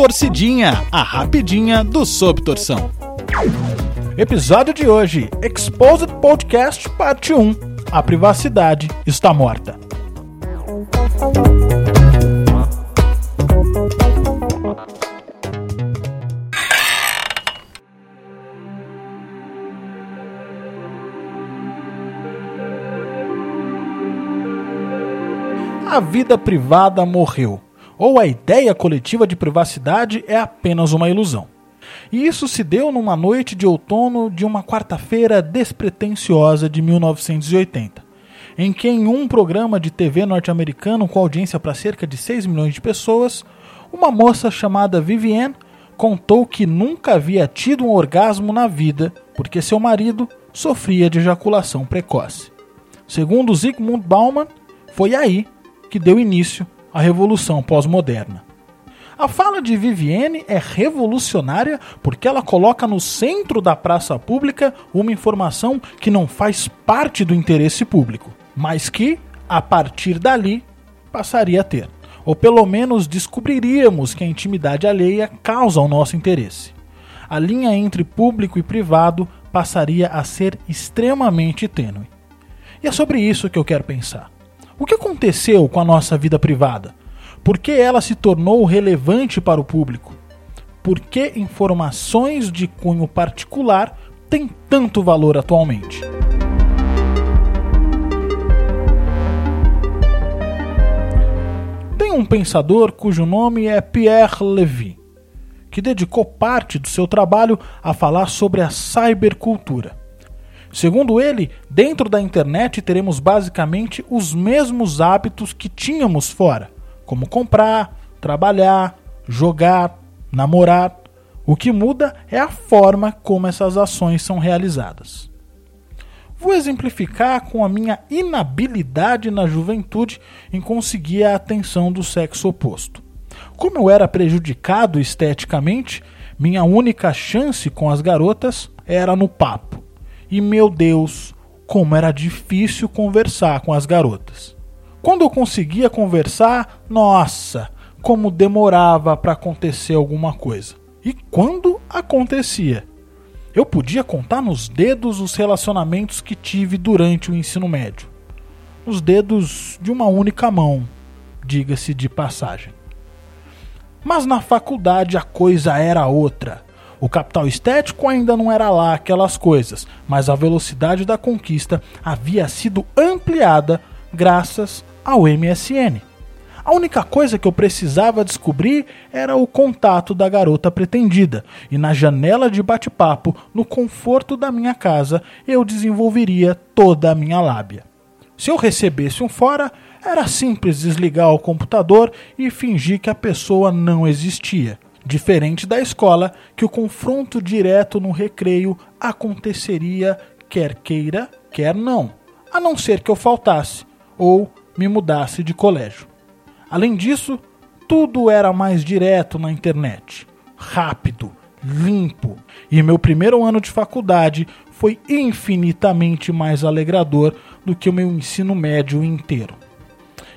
Torcidinha, a rapidinha do Sob Torção. Episódio de hoje: Exposed Podcast Parte 1. A privacidade está morta. A vida privada morreu, ou a ideia coletiva de privacidade é apenas uma ilusão. E isso se deu numa noite de outono de uma quarta-feira despretensiosa de 1980, em que em um programa de TV norte-americano com audiência para cerca de 6 milhões de pessoas, uma moça chamada Vivienne contou que nunca havia tido um orgasmo na vida porque seu marido sofria de ejaculação precoce. Segundo Zygmunt Bauman, foi aí que deu início à Revolução Pós-Moderna. A fala de Vivienne é revolucionária porque ela coloca no centro da praça pública uma informação que não faz parte do interesse público, mas que, a partir dali, passaria a ter. Ou pelo menos descobriríamos que a intimidade alheia causa o nosso interesse. A linha entre público e privado passaria a ser extremamente tênue. E é sobre isso que eu quero pensar. O que aconteceu com a nossa vida privada? Por que ela se tornou relevante para o público? Por que informações de cunho particular têm tanto valor atualmente? Tem um pensador cujo nome é Pierre Levy, que dedicou parte do seu trabalho a falar sobre a cybercultura. Segundo ele, dentro da internet teremos basicamente os mesmos hábitos que tínhamos fora, como comprar, trabalhar, jogar, namorar. O que muda é a forma como essas ações são realizadas. Vou exemplificar com a minha inabilidade na juventude em conseguir a atenção do sexo oposto. Como eu era prejudicado esteticamente, minha única chance com as garotas era no papo. E meu Deus, como era difícil conversar com as garotas. Quando eu conseguia conversar, nossa, como demorava para acontecer alguma coisa. E quando acontecia, eu podia contar nos dedos os relacionamentos que tive durante o ensino médio. Os dedos de uma única mão, diga-se de passagem. Mas na faculdade a coisa era outra. O capital estético ainda não era lá aquelas coisas, mas a velocidade da conquista havia sido ampliada graças ao MSN. A única coisa que eu precisava descobrir era o contato da garota pretendida, e na janela de bate-papo, no conforto da minha casa, eu desenvolveria toda a minha lábia. Se eu recebesse um fora, era simples desligar o computador e fingir que a pessoa não existia. Diferente da escola, que o confronto direto no recreio aconteceria quer queira, quer não, a não ser que eu faltasse ou me mudasse de colégio. Além disso, tudo era mais direto na internet, rápido, limpo, e meu primeiro ano de faculdade foi infinitamente mais alegrador do que o meu ensino médio inteiro.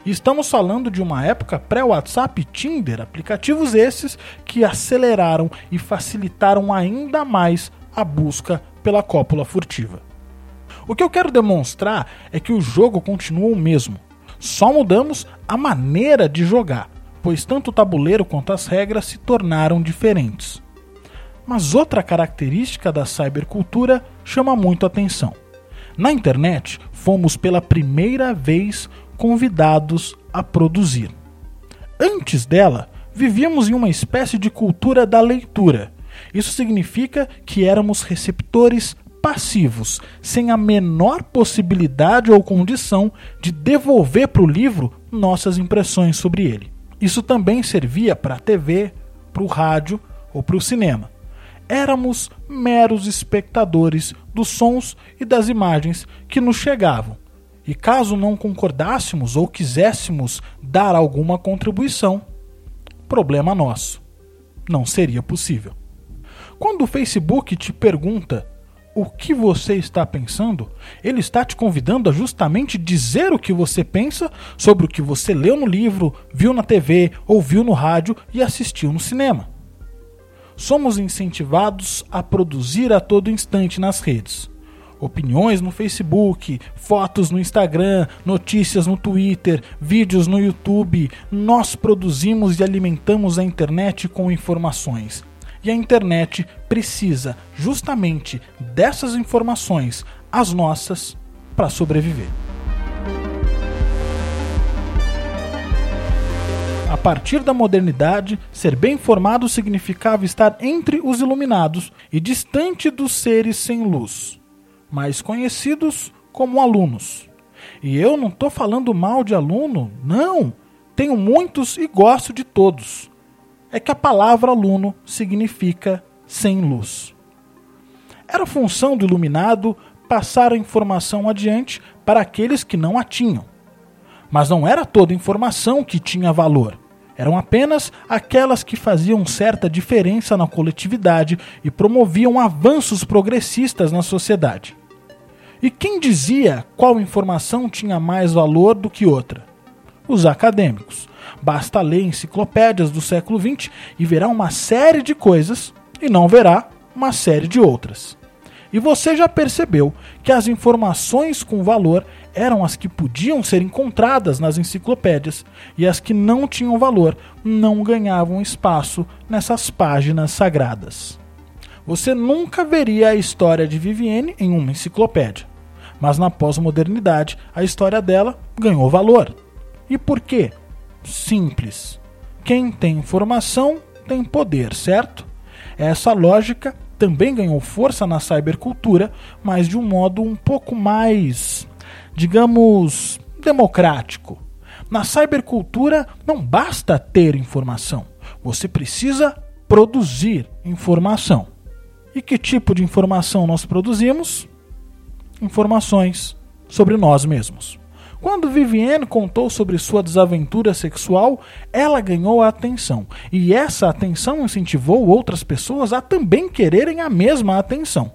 Estamos falando de uma época pré-WhatsApp Tinder, aplicativos esses que aceleraram e facilitaram ainda mais a busca pela cópula furtiva. O que eu quero demonstrar é que o jogo continua o mesmo, só mudamos a maneira de jogar, pois tanto o tabuleiro quanto as regras se tornaram diferentes. Mas outra característica da cybercultura chama muito atenção. Na internet, fomos pela primeira vez convidados a produzir. Antes dela, vivíamos em uma espécie de cultura da leitura. Isso significa que éramos receptores passivos, sem a menor possibilidade ou condição de devolver para o livro nossas impressões sobre ele. Isso também servia para a TV, para o rádio ou para o cinema. Éramos meros espectadores dos sons e das imagens que nos chegavam e caso não concordássemos ou quiséssemos dar alguma contribuição, problema nosso. Não seria possível. Quando o Facebook te pergunta o que você está pensando, ele está te convidando a justamente dizer o que você pensa sobre o que você leu no livro, viu na TV, ouviu no rádio e assistiu no cinema. somos incentivados a produzir a todo instante nas redes. Opiniões no Facebook, fotos no Instagram, notícias no Twitter, vídeos no YouTube. Nós produzimos e alimentamos a internet com informações. E a internet precisa justamente dessas informações, as nossas, para sobreviver. A partir da modernidade, ser bem informado significava estar entre os iluminados e distante dos seres sem luz, mais conhecidos como alunos. E eu não estou falando mal de aluno, não. Tenho muitos e gosto de todos. É que a palavra aluno significa sem luz. Era função do iluminado passar a informação adiante para aqueles que não a tinham. Mas não era toda informação que tinha valor. Eram apenas aquelas que faziam certa diferença na coletividade e promoviam avanços progressistas na sociedade. E quem dizia qual informação tinha mais valor do que outra? Os acadêmicos. Basta ler enciclopédias do século XX e verá uma série de coisas e não verá uma série de outras. E você já percebeu que as informações com valor eram as que podiam ser encontradas nas enciclopédias e as que não tinham valor não ganhavam espaço nessas páginas sagradas. Você nunca veria a história de Vivienne em uma enciclopédia, mas na pós-modernidade a história dela ganhou valor. E por quê? Simples. Quem tem informação tem poder, certo? Essa lógica também ganhou força na cybercultura, mas de um modo um pouco mais digamos, democrático. Na cybercultura não basta ter informação, você precisa produzir informação. E que tipo de informação nós produzimos? Informações sobre nós mesmos. Quando Vivienne contou sobre sua desaventura sexual, ela ganhou a atenção, e essa atenção incentivou outras pessoas a também quererem a mesma atenção.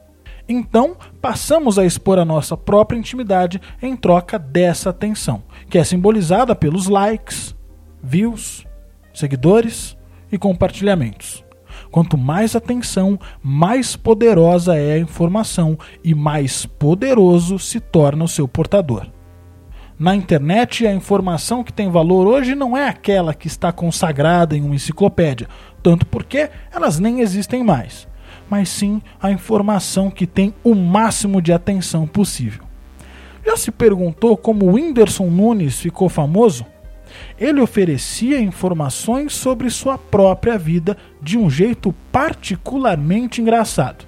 Então, passamos a expor a nossa própria intimidade em troca dessa atenção, que é simbolizada pelos likes, views, seguidores e compartilhamentos. Quanto mais atenção, mais poderosa é a informação e mais poderoso se torna o seu portador. Na internet, a informação que tem valor hoje não é aquela que está consagrada em uma enciclopédia, tanto porque elas nem existem mais mas sim a informação que tem o máximo de atenção possível. Já se perguntou como o Whindersson Nunes ficou famoso? Ele oferecia informações sobre sua própria vida de um jeito particularmente engraçado.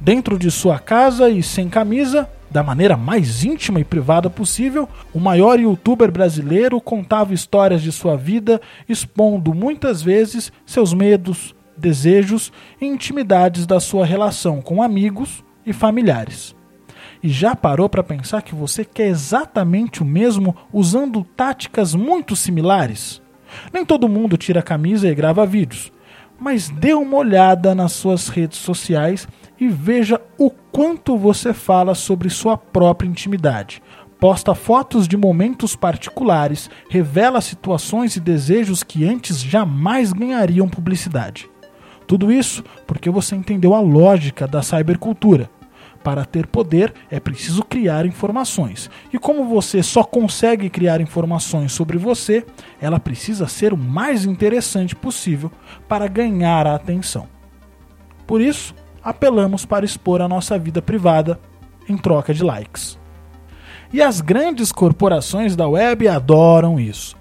Dentro de sua casa e sem camisa, da maneira mais íntima e privada possível, o maior youtuber brasileiro contava histórias de sua vida, expondo muitas vezes seus medos, desejos e intimidades da sua relação com amigos e familiares. E já parou para pensar que você quer exatamente o mesmo usando táticas muito similares? Nem todo mundo tira a camisa e grava vídeos, mas dê uma olhada nas suas redes sociais e veja o quanto você fala sobre sua própria intimidade. Posta fotos de momentos particulares, revela situações e desejos que antes jamais ganhariam publicidade. Tudo isso porque você entendeu a lógica da cybercultura. Para ter poder é preciso criar informações. E como você só consegue criar informações sobre você, ela precisa ser o mais interessante possível para ganhar a atenção. Por isso, apelamos para expor a nossa vida privada em troca de likes. E as grandes corporações da web adoram isso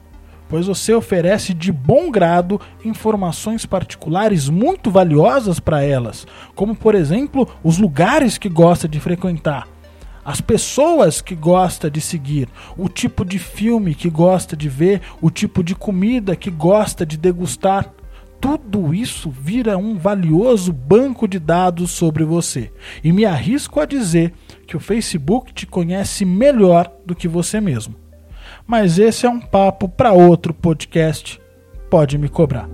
pois você oferece de bom grado informações particulares muito valiosas para elas, como por exemplo os lugares que gosta de frequentar, as pessoas que gosta de seguir, o tipo de filme que gosta de ver, o tipo de comida que gosta de degustar. Tudo isso vira um valioso banco de dados sobre você. E me arrisco a dizer que o Facebook te conhece melhor do que você mesmo mas esse é um papo para outro podcast. Pode me cobrar.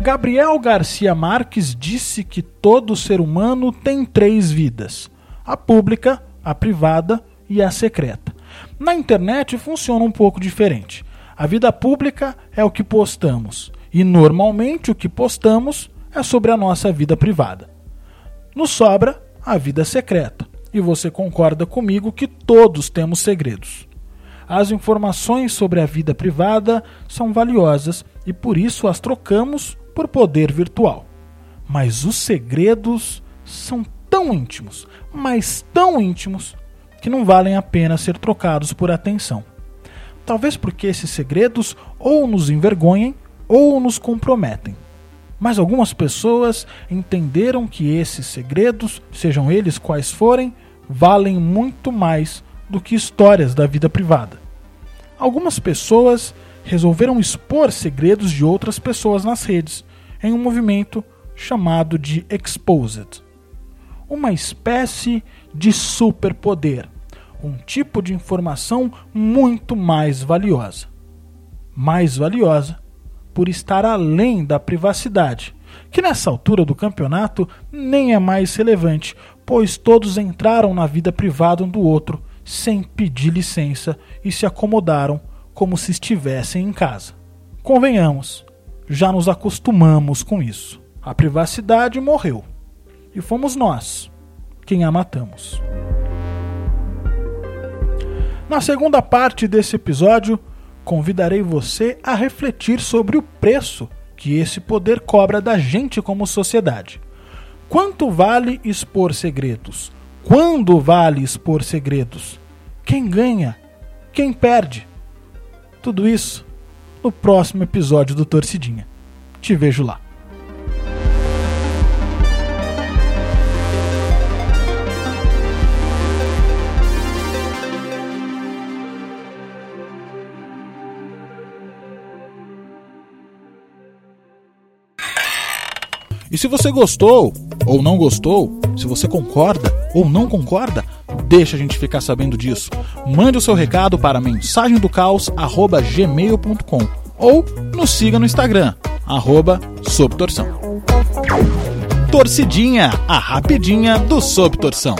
Gabriel Garcia Marques disse que todo ser humano tem três vidas: a pública, a privada e a secreta. Na internet funciona um pouco diferente. A vida pública é o que postamos, e normalmente o que postamos é sobre a nossa vida privada. Nos sobra a vida secreta, e você concorda comigo que todos temos segredos. As informações sobre a vida privada são valiosas e por isso as trocamos por poder virtual. Mas os segredos são tão íntimos, mas tão íntimos, que não valem a pena ser trocados por atenção. Talvez porque esses segredos ou nos envergonhem ou nos comprometem. Mas algumas pessoas entenderam que esses segredos, sejam eles quais forem, valem muito mais do que histórias da vida privada. Algumas pessoas resolveram expor segredos de outras pessoas nas redes, em um movimento chamado de Exposed. Uma espécie de superpoder, um tipo de informação muito mais valiosa. Mais valiosa por estar além da privacidade, que nessa altura do campeonato nem é mais relevante, pois todos entraram na vida privada um do outro sem pedir licença e se acomodaram como se estivessem em casa. Convenhamos, já nos acostumamos com isso. A privacidade morreu. E fomos nós quem a matamos. Na segunda parte desse episódio, convidarei você a refletir sobre o preço que esse poder cobra da gente como sociedade. Quanto vale expor segredos? Quando vale expor segredos? Quem ganha? Quem perde? Tudo isso no próximo episódio do Torcidinha. Te vejo lá. E se você gostou ou não gostou, se você concorda ou não concorda, deixa a gente ficar sabendo disso. Mande o seu recado para mensagemdocaos@gmail.com ou nos siga no Instagram arroba Torcidinha, a rapidinha do Sob Torção.